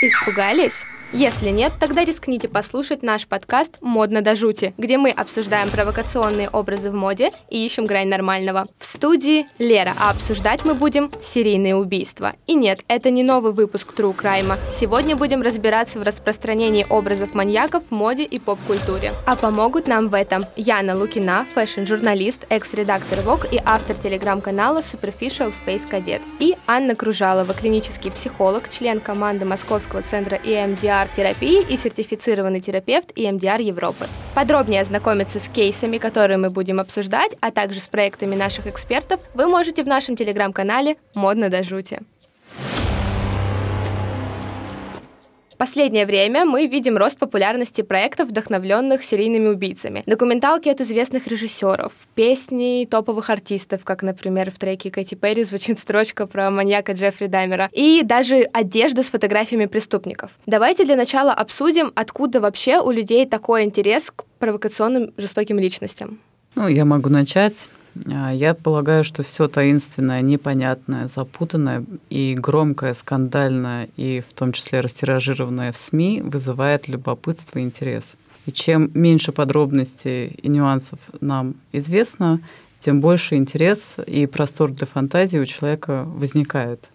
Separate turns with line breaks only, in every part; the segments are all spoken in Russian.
Испугались? Если нет, тогда рискните послушать наш подкаст «Модно до жути», где мы обсуждаем провокационные образы в моде и ищем грань нормального. В студии Лера, а обсуждать мы будем серийные убийства. И нет, это не новый выпуск True Crime. Сегодня будем разбираться в распространении образов маньяков в моде и поп-культуре. А помогут нам в этом Яна Лукина, fashion-журналист, экс-редактор Vogue и автор телеграм-канала Superficial Space Cadet. И Анна Кружалова, клинический психолог, член команды Московского центра EMDR EMDR-терапии и сертифицированный терапевт EMDR Европы. Подробнее ознакомиться с кейсами, которые мы будем обсуждать, а также с проектами наших экспертов, вы можете в нашем телеграм-канале «Модно до жути». Последнее время мы видим рост популярности проектов, вдохновленных серийными убийцами. Документалки от известных режиссеров, песни топовых артистов, как, например, в треке Кэти Перри звучит строчка про маньяка Джеффри Даймера, и даже одежда с фотографиями преступников. Давайте для начала обсудим, откуда вообще у людей такой интерес к провокационным жестоким личностям.
Ну, я могу начать. А, я полагаю, что все таинственное, непонятное, запутанное и громкое, скандальное и в том числе растиражированное в СМИ вызывает любопытство и интерес. И чем меньше подробностей и нюансов нам известно, тем больше интерес и простор для фантазии у человека возникает.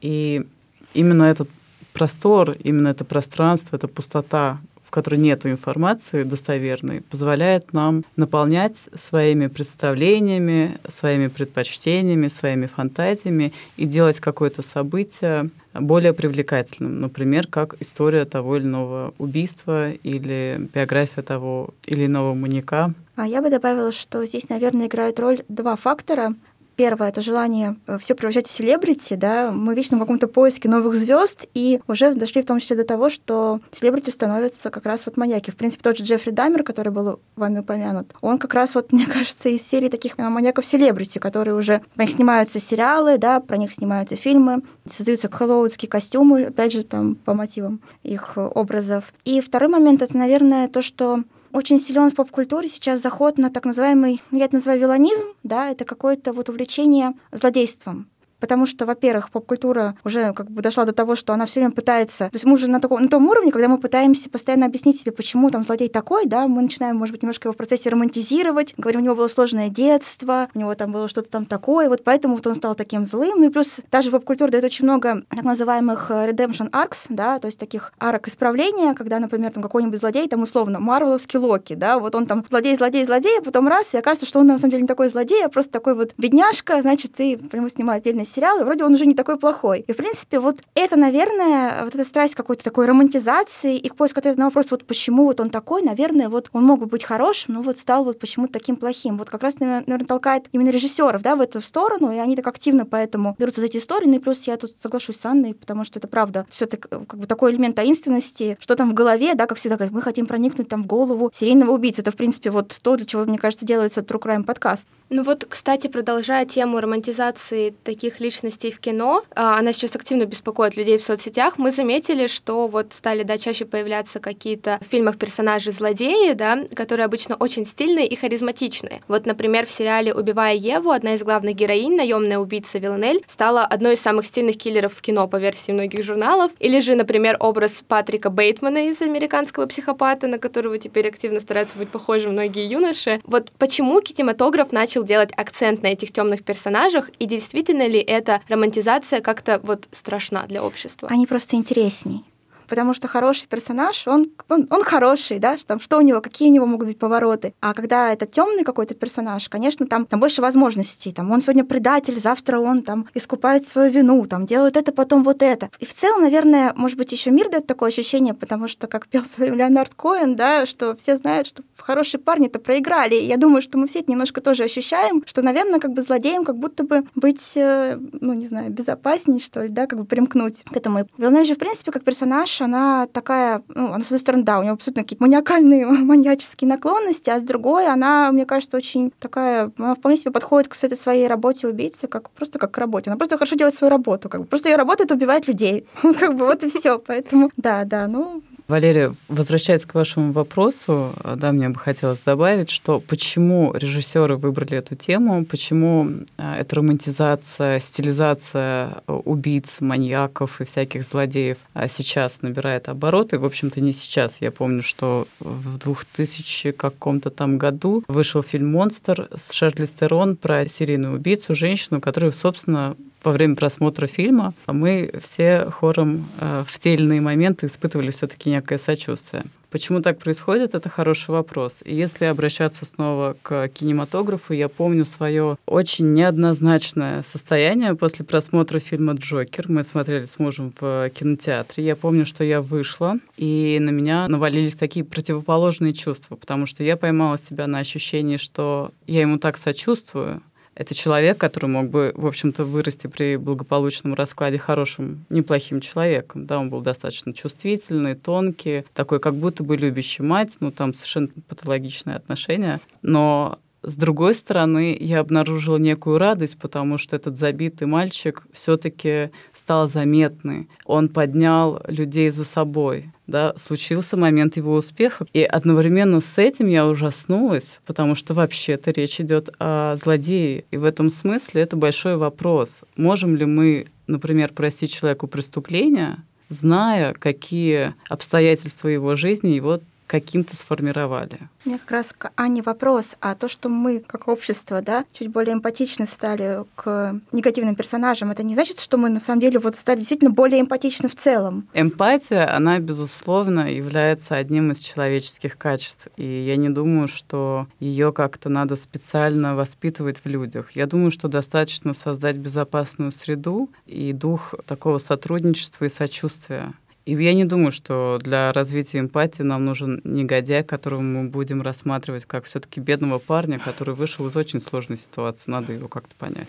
И именно этот простор, именно это пространство, эта пустота, в которой нет информации достоверной, позволяет нам наполнять своими представлениями, своими предпочтениями, своими фантазиями и делать какое-то событие более привлекательным. Например, как история того или иного убийства или биография того или иного маньяка.
А я бы добавила, что здесь, наверное, играют роль два фактора. Первое — это желание э, все превращать в селебрити, да, мы вечно в каком-то поиске новых звезд, и уже дошли в том числе до того, что селебрити становятся как раз вот маньяки. В принципе, тот же Джеффри Даймер, который был вами упомянут, он как раз вот, мне кажется, из серии таких э, маньяков-селебрити, которые уже, про них снимаются сериалы, да, про них снимаются фильмы, создаются хэллоуинские костюмы, опять же, там, по мотивам их э, образов. И второй момент — это, наверное, то, что очень силен в поп-культуре сейчас заход на так называемый, я это называю виланизм, да, это какое-то вот увлечение злодейством потому что, во-первых, поп-культура уже как бы дошла до того, что она все время пытается... То есть мы уже на, таком, на том уровне, когда мы пытаемся постоянно объяснить себе, почему там злодей такой, да, мы начинаем, может быть, немножко его в процессе романтизировать, говорим, у него было сложное детство, у него там было что-то там такое, вот поэтому вот он стал таким злым. Ну и плюс даже поп-культура дает очень много так называемых э, redemption arcs, да, то есть таких арок исправления, когда, например, там какой-нибудь злодей, там условно, Марвеловский Локи, да, вот он там злодей, злодей, злодей, а потом раз, и оказывается, что он на самом деле не такой злодей, а просто такой вот бедняжка, значит, и прямо снимает отдельный сериал, и вроде он уже не такой плохой. И, в принципе, вот это, наверное, вот эта страсть какой-то такой романтизации и к поиску ответа на вопрос, вот почему вот он такой, наверное, вот он мог бы быть хорошим, но вот стал вот почему-то таким плохим. Вот как раз, наверное, толкает именно режиссеров, да, в эту сторону, и они так активно поэтому берутся за эти истории. Ну и плюс я тут соглашусь с Анной, потому что это правда. все таки как бы такой элемент таинственности, что там в голове, да, как всегда говорят, мы хотим проникнуть там в голову серийного убийцы. Это, в принципе, вот то, для чего, мне кажется, делается True Crime подкаст.
Ну вот, кстати, продолжая тему романтизации таких личностей в кино, а, она сейчас активно беспокоит людей в соцсетях, мы заметили, что вот стали, да, чаще появляться какие-то в фильмах персонажи злодеи, да, которые обычно очень стильные и харизматичные. Вот, например, в сериале «Убивая Еву» одна из главных героинь, наемная убийца Виланель, стала одной из самых стильных киллеров в кино по версии многих журналов. Или же, например, образ Патрика Бейтмана из «Американского психопата», на которого теперь активно стараются быть похожи многие юноши. Вот почему кинематограф начал начал делать акцент на этих темных персонажах, и действительно ли эта романтизация как-то вот страшна для общества?
Они просто интересней потому что хороший персонаж, он, он, он хороший, да, там, что у него, какие у него могут быть повороты. А когда это темный какой-то персонаж, конечно, там, там больше возможностей. Там он сегодня предатель, завтра он там искупает свою вину, там делает это, потом вот это. И в целом, наверное, может быть, еще мир дает такое ощущение, потому что, как пел в свое время Леонард Коэн, да, что все знают, что хорошие парни-то проиграли. И я думаю, что мы все это немножко тоже ощущаем, что, наверное, как бы злодеем как будто бы быть, э, ну, не знаю, безопасней, что ли, да, как бы примкнуть к этому. Вилней же, в принципе, как персонаж, она такая, ну, она, с одной стороны, да, у нее абсолютно какие-то маниакальные, маньяческие наклонности, а с другой она, мне кажется, очень такая, она вполне себе подходит к этой своей работе убийцы, как просто как к работе. Она просто хорошо делает свою работу, как бы. Просто ее работа — это убивать людей. как бы вот и все. Поэтому, да, да, ну,
Валерия, возвращаясь к вашему вопросу, да, мне бы хотелось добавить, что почему режиссеры выбрали эту тему, почему а, эта романтизация, стилизация убийц, маньяков и всяких злодеев сейчас набирает обороты. В общем-то, не сейчас. Я помню, что в 2000 каком-то там году вышел фильм «Монстр» с Шерли Стерон про серийную убийцу, женщину, которую, собственно, во время просмотра фильма мы все хором э, в те или иные моменты испытывали все-таки некое сочувствие. Почему так происходит, это хороший вопрос. И если обращаться снова к кинематографу, я помню свое очень неоднозначное состояние после просмотра фильма «Джокер». Мы смотрели с мужем в кинотеатре. Я помню, что я вышла, и на меня навалились такие противоположные чувства, потому что я поймала себя на ощущении, что я ему так сочувствую, это человек, который мог бы, в общем-то, вырасти при благополучном раскладе хорошим, неплохим человеком. Да, он был достаточно чувствительный, тонкий, такой как будто бы любящий мать, ну, там совершенно патологичные отношения. Но с другой стороны, я обнаружила некую радость, потому что этот забитый мальчик все-таки стал заметный. Он поднял людей за собой. Да, случился момент его успеха. И одновременно с этим я ужаснулась, потому что вообще-то речь идет о злодее. И в этом смысле это большой вопрос. Можем ли мы, например, простить человеку преступление, зная, какие обстоятельства его жизни его каким-то сформировали.
У меня как раз к Ане вопрос, а то, что мы как общество, да, чуть более эмпатичны стали к негативным персонажам, это не значит, что мы на самом деле вот стали действительно более эмпатичны в целом?
Эмпатия, она, безусловно, является одним из человеческих качеств, и я не думаю, что ее как-то надо специально воспитывать в людях. Я думаю, что достаточно создать безопасную среду и дух такого сотрудничества и сочувствия. И я не думаю, что для развития эмпатии нам нужен негодяй, которого мы будем рассматривать как все-таки бедного парня, который вышел из очень сложной ситуации. Надо его как-то понять.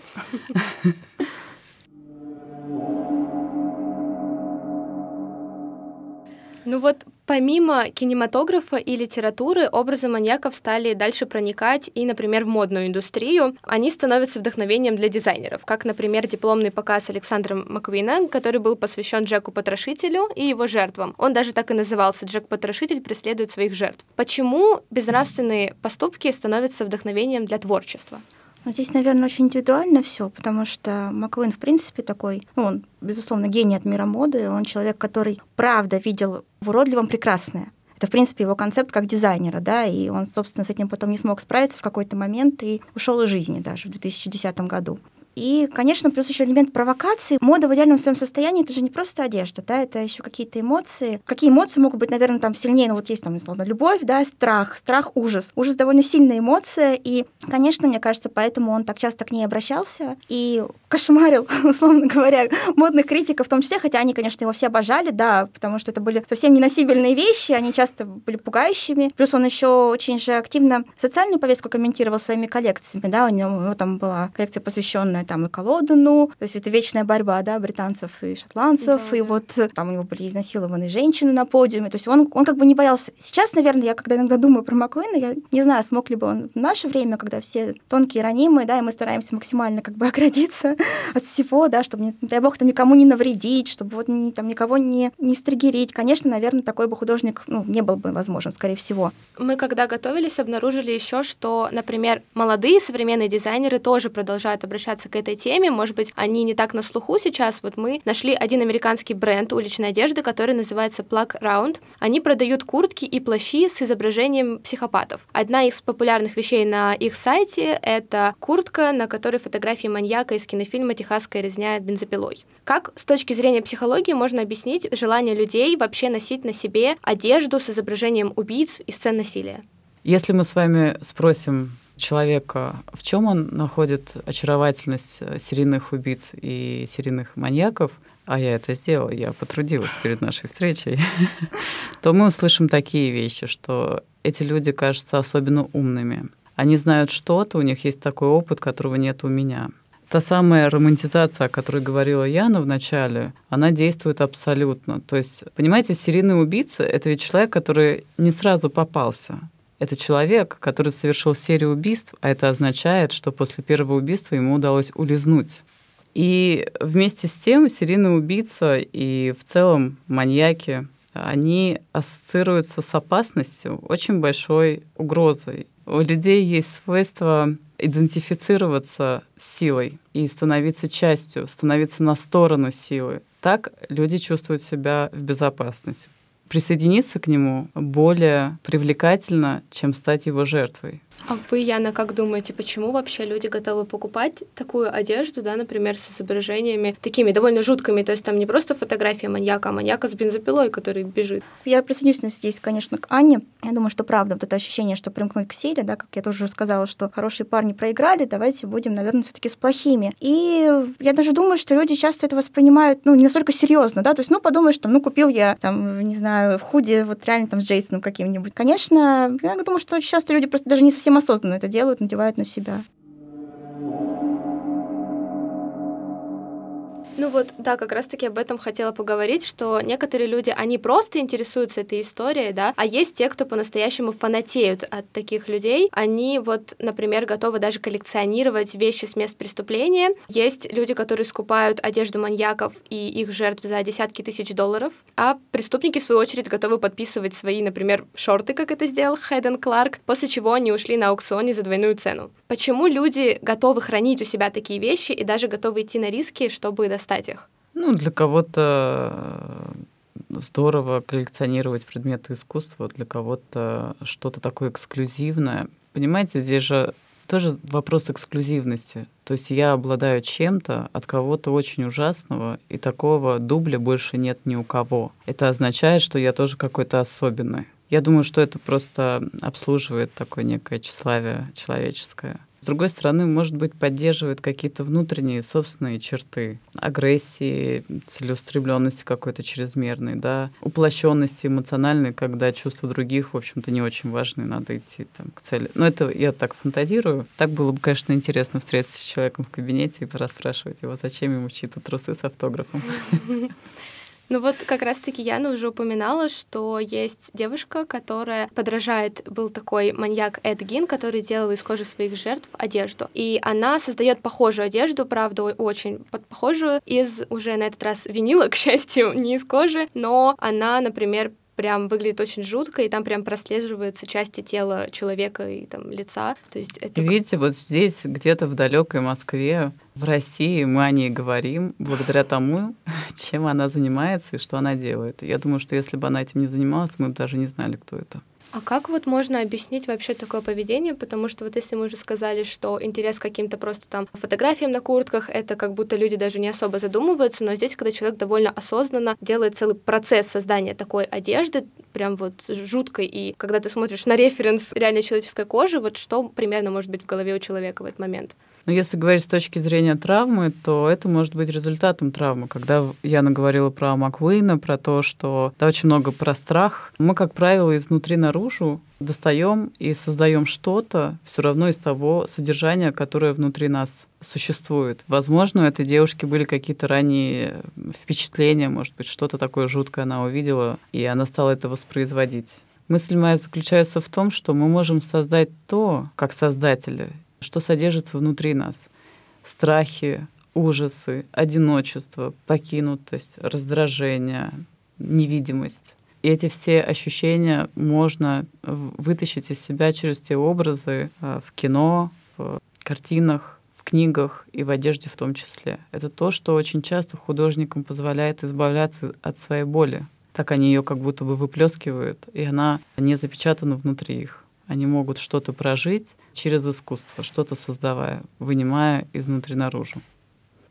Ну вот помимо кинематографа и литературы, образы маньяков стали дальше проникать и, например, в модную индустрию. Они становятся вдохновением для дизайнеров, как, например, дипломный показ Александра Маквина, который был посвящен Джеку-потрошителю и его жертвам. Он даже так и назывался «Джек-потрошитель преследует своих жертв». Почему безнравственные поступки становятся вдохновением для творчества?
Но здесь, наверное, очень индивидуально все, потому что Маквин, в принципе, такой, ну, он, безусловно, гений от мира моды, он человек, который правда видел в уродливом прекрасное. Это, в принципе, его концепт как дизайнера, да, и он, собственно, с этим потом не смог справиться в какой-то момент и ушел из жизни даже в 2010 году. И, конечно, плюс еще элемент провокации. Мода в идеальном своем состоянии это же не просто одежда, да, это еще какие-то эмоции. Какие эмоции могут быть, наверное, там сильнее? Ну, вот есть там, условно, любовь, да, страх, страх, ужас. Ужас довольно сильная эмоция, и, конечно, мне кажется, поэтому он так часто к ней обращался и кошмарил, условно говоря, модных критиков в том числе, хотя они, конечно, его все обожали, да, потому что это были совсем неносибельные вещи, они часто были пугающими. Плюс он еще очень же активно социальную повестку комментировал своими коллекциями, да, у него, у него там была коллекция, посвященная там и Колодину, то есть это вечная борьба, да, британцев и шотландцев, да, и да. вот э, там у него были изнасилованы женщины на подиуме, то есть он, он как бы не боялся. Сейчас, наверное, я когда иногда думаю про Маккуина, я не знаю, смог ли бы он в наше время, когда все тонкие, ранимые, да, и мы стараемся максимально как бы оградиться от всего, да, чтобы, не, дай бог, там никому не навредить, чтобы вот ни, там никого не, не стригерить. Конечно, наверное, такой бы художник ну, не был бы возможен, скорее всего.
Мы, когда готовились, обнаружили еще, что, например, молодые современные дизайнеры тоже продолжают обращаться к этой теме. Может быть, они не так на слуху сейчас. Вот мы нашли один американский бренд уличной одежды, который называется Plug Round. Они продают куртки и плащи с изображением психопатов. Одна из популярных вещей на их сайте — это куртка, на которой фотографии маньяка из кинофильма «Техасская резня бензопилой». Как с точки зрения психологии можно объяснить желание людей вообще носить на себе одежду с изображением убийц и сцен насилия?
Если мы с вами спросим человека, в чем он находит очаровательность э, серийных убийц и серийных маньяков, а я это сделала, я потрудилась перед нашей встречей, то мы услышим такие вещи, что эти люди кажутся особенно умными. Они знают что-то, у них есть такой опыт, которого нет у меня. Та самая романтизация, о которой говорила Яна в начале, она действует абсолютно. То есть, понимаете, серийный убийца — это ведь человек, который не сразу попался. Это человек, который совершил серию убийств, а это означает, что после первого убийства ему удалось улизнуть. И вместе с тем серийный убийца и в целом маньяки они ассоциируются с опасностью, очень большой угрозой. У людей есть свойство идентифицироваться с силой и становиться частью, становиться на сторону силы. Так люди чувствуют себя в безопасности. Присоединиться к нему более привлекательно, чем стать его жертвой.
А вы, Яна, как думаете, почему вообще люди готовы покупать такую одежду, да, например, с изображениями такими довольно жуткими, то есть там не просто фотография маньяка, а маньяка с бензопилой, который бежит?
Я присоединюсь здесь, конечно, к Анне. Я думаю, что правда, вот это ощущение, что примкнуть к силе, да, как я тоже уже сказала, что хорошие парни проиграли, давайте будем, наверное, все таки с плохими. И я даже думаю, что люди часто это воспринимают, ну, не настолько серьезно, да, то есть, ну, подумаешь, там, ну, купил я, там, не знаю, в худи вот реально там с Джейсоном каким-нибудь. Конечно, я думаю, что часто люди просто даже не совсем осознанно это делают, надевают на себя.
Ну вот, да, как раз-таки об этом хотела поговорить, что некоторые люди, они просто интересуются этой историей, да, а есть те, кто по-настоящему фанатеют от таких людей. Они вот, например, готовы даже коллекционировать вещи с мест преступления. Есть люди, которые скупают одежду маньяков и их жертв за десятки тысяч долларов, а преступники, в свою очередь, готовы подписывать свои, например, шорты, как это сделал Хайден Кларк, после чего они ушли на аукционе за двойную цену. Почему люди готовы хранить у себя такие вещи и даже готовы идти на риски, чтобы достать достать их?
Ну, для кого-то э, здорово коллекционировать предметы искусства, для кого-то что-то такое эксклюзивное. Понимаете, здесь же тоже вопрос эксклюзивности. То есть я обладаю чем-то от кого-то очень ужасного, и такого дубля больше нет ни у кого. Это означает, что я тоже какой-то особенный. Я думаю, что это просто обслуживает такое некое тщеславие человеческое. С другой стороны, может быть, поддерживает какие-то внутренние собственные черты агрессии, целеустремленности какой-то чрезмерной, да, уплощенности эмоциональной, когда чувства других, в общем-то, не очень важны, надо идти там, к цели. Но это я так фантазирую. Так было бы, конечно, интересно встретиться с человеком в кабинете и пораспрашивать его, зачем ему чьи-то трусы с автографом.
Ну вот как раз-таки Яна уже упоминала, что есть девушка, которая подражает, был такой маньяк Эд Гин, который делал из кожи своих жертв одежду. И она создает похожую одежду, правда, очень похожую, из уже на этот раз винила, к счастью, не из кожи, но она, например, прям выглядит очень жутко, и там прям прослеживаются части тела человека и там лица. То есть это...
Видите, вот здесь, где-то в далекой Москве, в России мы о ней говорим благодаря тому, чем она занимается и что она делает. Я думаю, что если бы она этим не занималась, мы бы даже не знали, кто это.
А как вот можно объяснить вообще такое поведение? Потому что вот если мы уже сказали, что интерес к каким-то просто там фотографиям на куртках, это как будто люди даже не особо задумываются, но здесь, когда человек довольно осознанно делает целый процесс создания такой одежды, прям вот жуткой, и когда ты смотришь на референс реальной человеческой кожи, вот что примерно может быть в голове у человека в этот момент?
Но если говорить с точки зрения травмы, то это может быть результатом травмы. Когда я наговорила про Маквейна, про то, что да, очень много про страх, мы, как правило, изнутри наружу достаем и создаем что-то все равно из того содержания, которое внутри нас существует. Возможно, у этой девушки были какие-то ранние впечатления, может быть, что-то такое жуткое она увидела, и она стала это воспроизводить. Мысль моя заключается в том, что мы можем создать то, как создатели, что содержится внутри нас. Страхи, ужасы, одиночество, покинутость, раздражение, невидимость. И эти все ощущения можно вытащить из себя через те образы а, в кино, в картинах, в книгах и в одежде в том числе. Это то, что очень часто художникам позволяет избавляться от своей боли. Так они ее как будто бы выплескивают, и она не запечатана внутри их. Они могут что-то прожить через искусство, что-то создавая, вынимая изнутри наружу.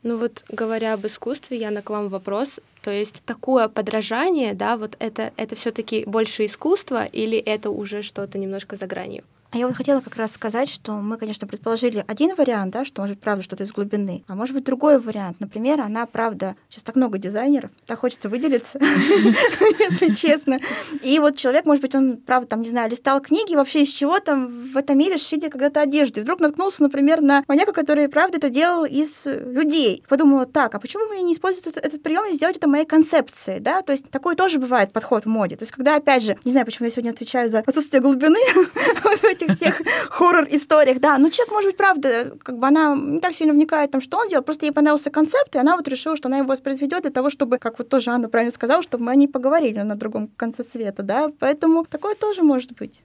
Ну вот говоря об искусстве, я на к вам вопрос. То есть такое подражание, да, вот это, это все-таки больше искусство или это уже что-то немножко за гранью?
А я вот хотела как раз сказать, что мы, конечно, предположили один вариант, да, что может быть правда что-то из глубины, а может быть другой вариант. Например, она правда, сейчас так много дизайнеров, так хочется выделиться, если честно. И вот человек, может быть, он, правда, там, не знаю, листал книги, вообще из чего там в этом мире шили когда-то одежду. И вдруг наткнулся, например, на маньяка, который, правда, это делал из людей. Подумала, так, а почему бы мне не использовать этот, прием и сделать это моей концепцией, да? То есть такой тоже бывает подход в моде. То есть когда, опять же, не знаю, почему я сегодня отвечаю за отсутствие глубины этих всех хоррор-историях, да. Ну, человек, может быть, правда, как бы она не так сильно вникает в том, что он делал, просто ей понравился концепт, и она вот решила, что она его воспроизведет для того, чтобы, как вот тоже Анна правильно сказала, чтобы мы о ней поговорили на другом конце света, да. Поэтому такое тоже может быть.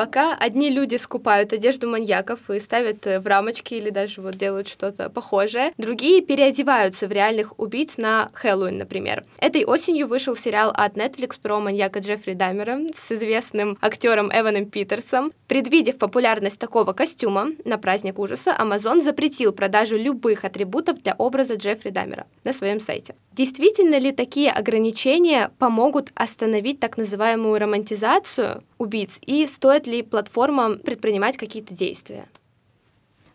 Пока одни люди скупают одежду маньяков и ставят э, в рамочки или даже вот делают что-то похожее, другие переодеваются в реальных убийц на Хэллоуин, например. Этой осенью вышел сериал от Netflix про маньяка Джеффри Даммера с известным актером Эваном Питерсом. Предвидев популярность такого костюма на праздник ужаса, Amazon запретил продажу любых атрибутов для образа Джеффри Даммера на своем сайте. Действительно ли такие ограничения помогут остановить так называемую романтизацию убийц и стоит ли платформам предпринимать какие-то действия?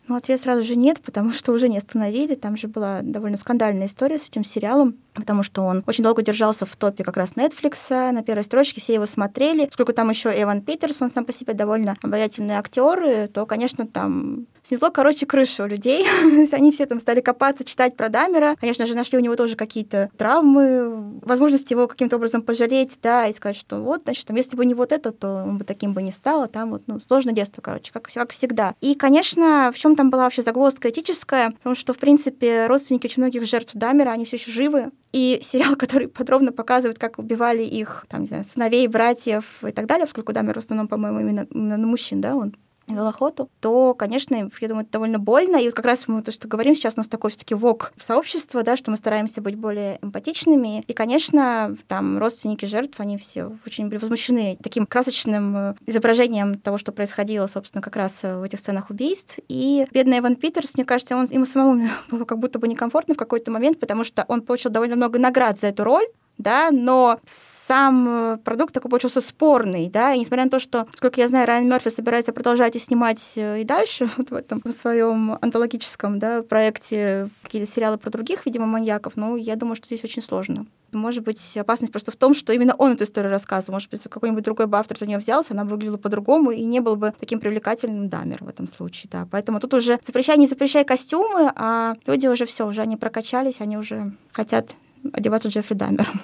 Ну, ответ сразу же нет, потому что уже не остановили. Там же была довольно скандальная история с этим сериалом потому что он очень долго держался в топе как раз Netflix, на первой строчке все его смотрели. Сколько там еще Эван Питерс, он сам по себе довольно обаятельный актер, то, конечно, там снесло, короче, крышу у людей. Они все там стали копаться, читать про Дамера. Конечно же, нашли у него тоже какие-то травмы, возможность его каким-то образом пожалеть, да, и сказать, что вот, значит, там, если бы не вот это, то он бы таким бы не стал, а там вот, ну, сложное детство, короче, как, как всегда. И, конечно, в чем там была вообще загвоздка этическая, потому что, в принципе, родственники очень многих жертв Дамера, они все еще живы, и сериал, который подробно показывает, как убивали их, там, не знаю, сыновей, братьев и так далее, поскольку Дамер в основном, по-моему, именно, именно на мужчин, да, он вел охоту, то, конечно, я думаю, это довольно больно. И вот как раз мы то, что говорим сейчас, у нас такое все-таки вок сообщество, да, что мы стараемся быть более эмпатичными. И, конечно, там родственники жертв, они все очень были возмущены таким красочным э, изображением того, что происходило, собственно, как раз в этих сценах убийств. И бедный Эван Питерс, мне кажется, он, ему самому было как будто бы некомфортно в какой-то момент, потому что он получил довольно много наград за эту роль, да, но сам продукт такой получился спорный, да, и несмотря на то, что, сколько я знаю, Райан Мерфи собирается продолжать и снимать э, и дальше вот в этом в своем антологическом, да, проекте какие-то сериалы про других, видимо, маньяков, ну, я думаю, что здесь очень сложно. Может быть, опасность просто в том, что именно он эту историю рассказывал. Может быть, какой-нибудь другой бы автор за нее взялся, она выглядела по-другому и не был бы таким привлекательным Дамер в этом случае, да. Поэтому тут уже запрещай, не запрещай костюмы, а люди уже все, уже они прокачались, они уже хотят одеваться Джеффри Дамером.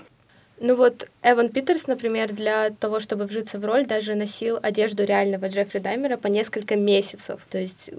Ну вот Эван Питерс, например, для того, чтобы вжиться в роль, даже носил одежду реального Джеффри Даймера по несколько месяцев. То есть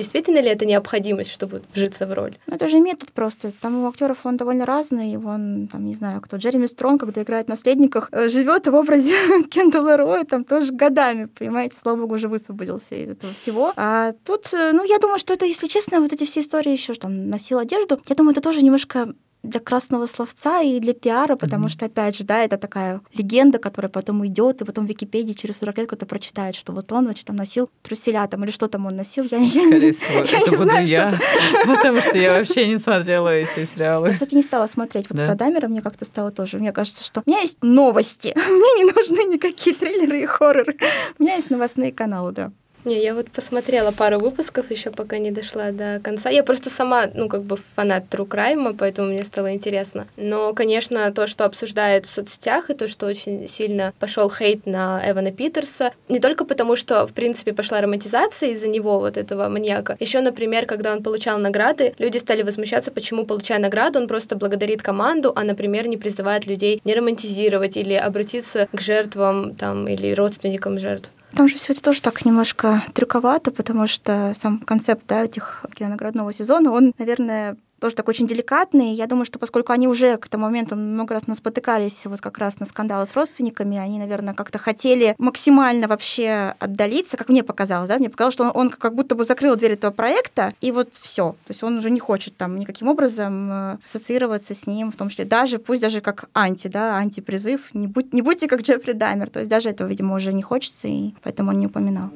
Действительно ли это необходимость, чтобы вжиться в роль?
Ну, это же метод просто. Там у актеров он довольно разный. Он, там, не знаю, кто, Джереми Стронг, когда играет в «Наследниках», э, живет в образе Кендалла Роя там тоже годами, понимаете? Слава богу, уже высвободился из этого всего. А тут, э, ну, я думаю, что это, если честно, вот эти все истории еще, что там носил одежду, я думаю, это тоже немножко для красного словца и для пиара, потому mm-hmm. что, опять же, да, это такая легенда, которая потом идет, и потом в Википедии через 40 лет кто-то прочитает, что вот он, значит, там носил труселя там, или что там он носил.
Я, Скорее я, всего, я это буду знаю, я, потому что я вообще не смотрела эти сериалы.
Я, кстати, не стала смотреть. Вот да? про Дамера мне как-то стало тоже. Мне кажется, что у меня есть новости. Мне не нужны никакие трейлеры и хорроры. У меня есть новостные каналы, да.
Не, я вот посмотрела пару выпусков, еще пока не дошла до конца. Я просто сама, ну, как бы фанат True Crime, поэтому мне стало интересно. Но, конечно, то, что обсуждают в соцсетях, и то, что очень сильно пошел хейт на Эвана Питерса, не только потому, что, в принципе, пошла романтизация из-за него, вот этого маньяка. Еще, например, когда он получал награды, люди стали возмущаться, почему, получая награду, он просто благодарит команду, а, например, не призывает людей не романтизировать или обратиться к жертвам там, или родственникам жертв.
Там же все это тоже так немножко трюковато, потому что сам концепт да, этих кинонаградного сезона, он, наверное, тоже такой очень деликатный. Я думаю, что поскольку они уже к этому моменту много раз спотыкались вот как раз на скандалы с родственниками, они, наверное, как-то хотели максимально вообще отдалиться, как мне показалось, да, мне показалось, что он, он как будто бы закрыл дверь этого проекта, и вот все. То есть он уже не хочет там никаким образом э, ассоциироваться с ним, в том числе даже, пусть даже как анти, да, антипризыв, не, будь, не будьте как Джеффри Даймер. То есть даже этого, видимо, уже не хочется, и поэтому он не упоминал.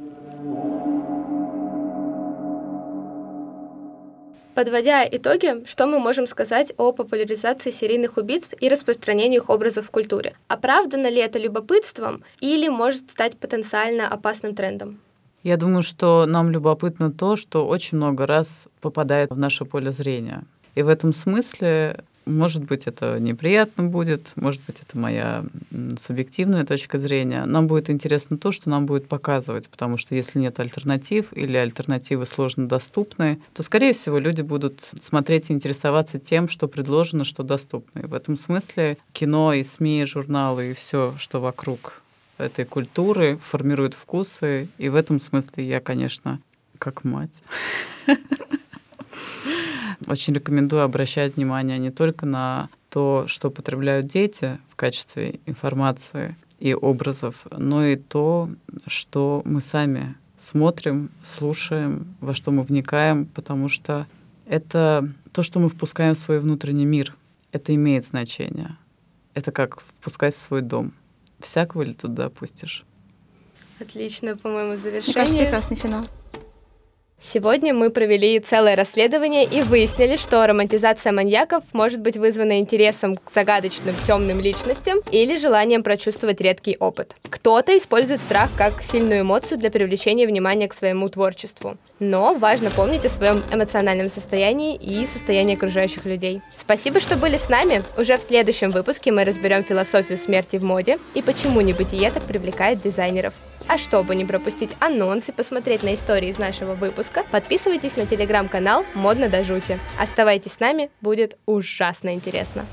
Подводя итоги, что мы можем сказать о популяризации серийных убийств и распространению их образов в культуре? Оправдано ли это любопытством или может стать потенциально опасным трендом?
Я думаю, что нам любопытно то, что очень много раз попадает в наше поле зрения. И в этом смысле Может быть, это неприятно будет, может быть, это моя субъективная точка зрения. Нам будет интересно то, что нам будет показывать, потому что если нет альтернатив или альтернативы сложно доступны, то, скорее всего, люди будут смотреть и интересоваться тем, что предложено, что доступно. И в этом смысле кино и СМИ, и журналы и все, что вокруг этой культуры формирует вкусы. И в этом смысле я, конечно, как мать. Очень рекомендую обращать внимание не только на то, что потребляют дети в качестве информации и образов, но и то, что мы сами смотрим, слушаем, во что мы вникаем, потому что это то, что мы впускаем в свой внутренний мир. Это имеет значение. Это как впускать в свой дом. Всякого ли туда пустишь?
Отлично, по-моему, завершение.
Мне кажется, прекрасный финал.
Сегодня мы провели целое расследование и выяснили, что романтизация маньяков может быть вызвана интересом к загадочным темным личностям или желанием прочувствовать редкий опыт. Кто-то использует страх как сильную эмоцию для привлечения внимания к своему творчеству. Но важно помнить о своем эмоциональном состоянии и состоянии окружающих людей. Спасибо, что были с нами. Уже в следующем выпуске мы разберем философию смерти в моде и почему небытие так привлекает дизайнеров. А чтобы не пропустить анонс и посмотреть на истории из нашего выпуска, подписывайтесь на телеграм-канал «Модно до жути». Оставайтесь с нами, будет ужасно интересно.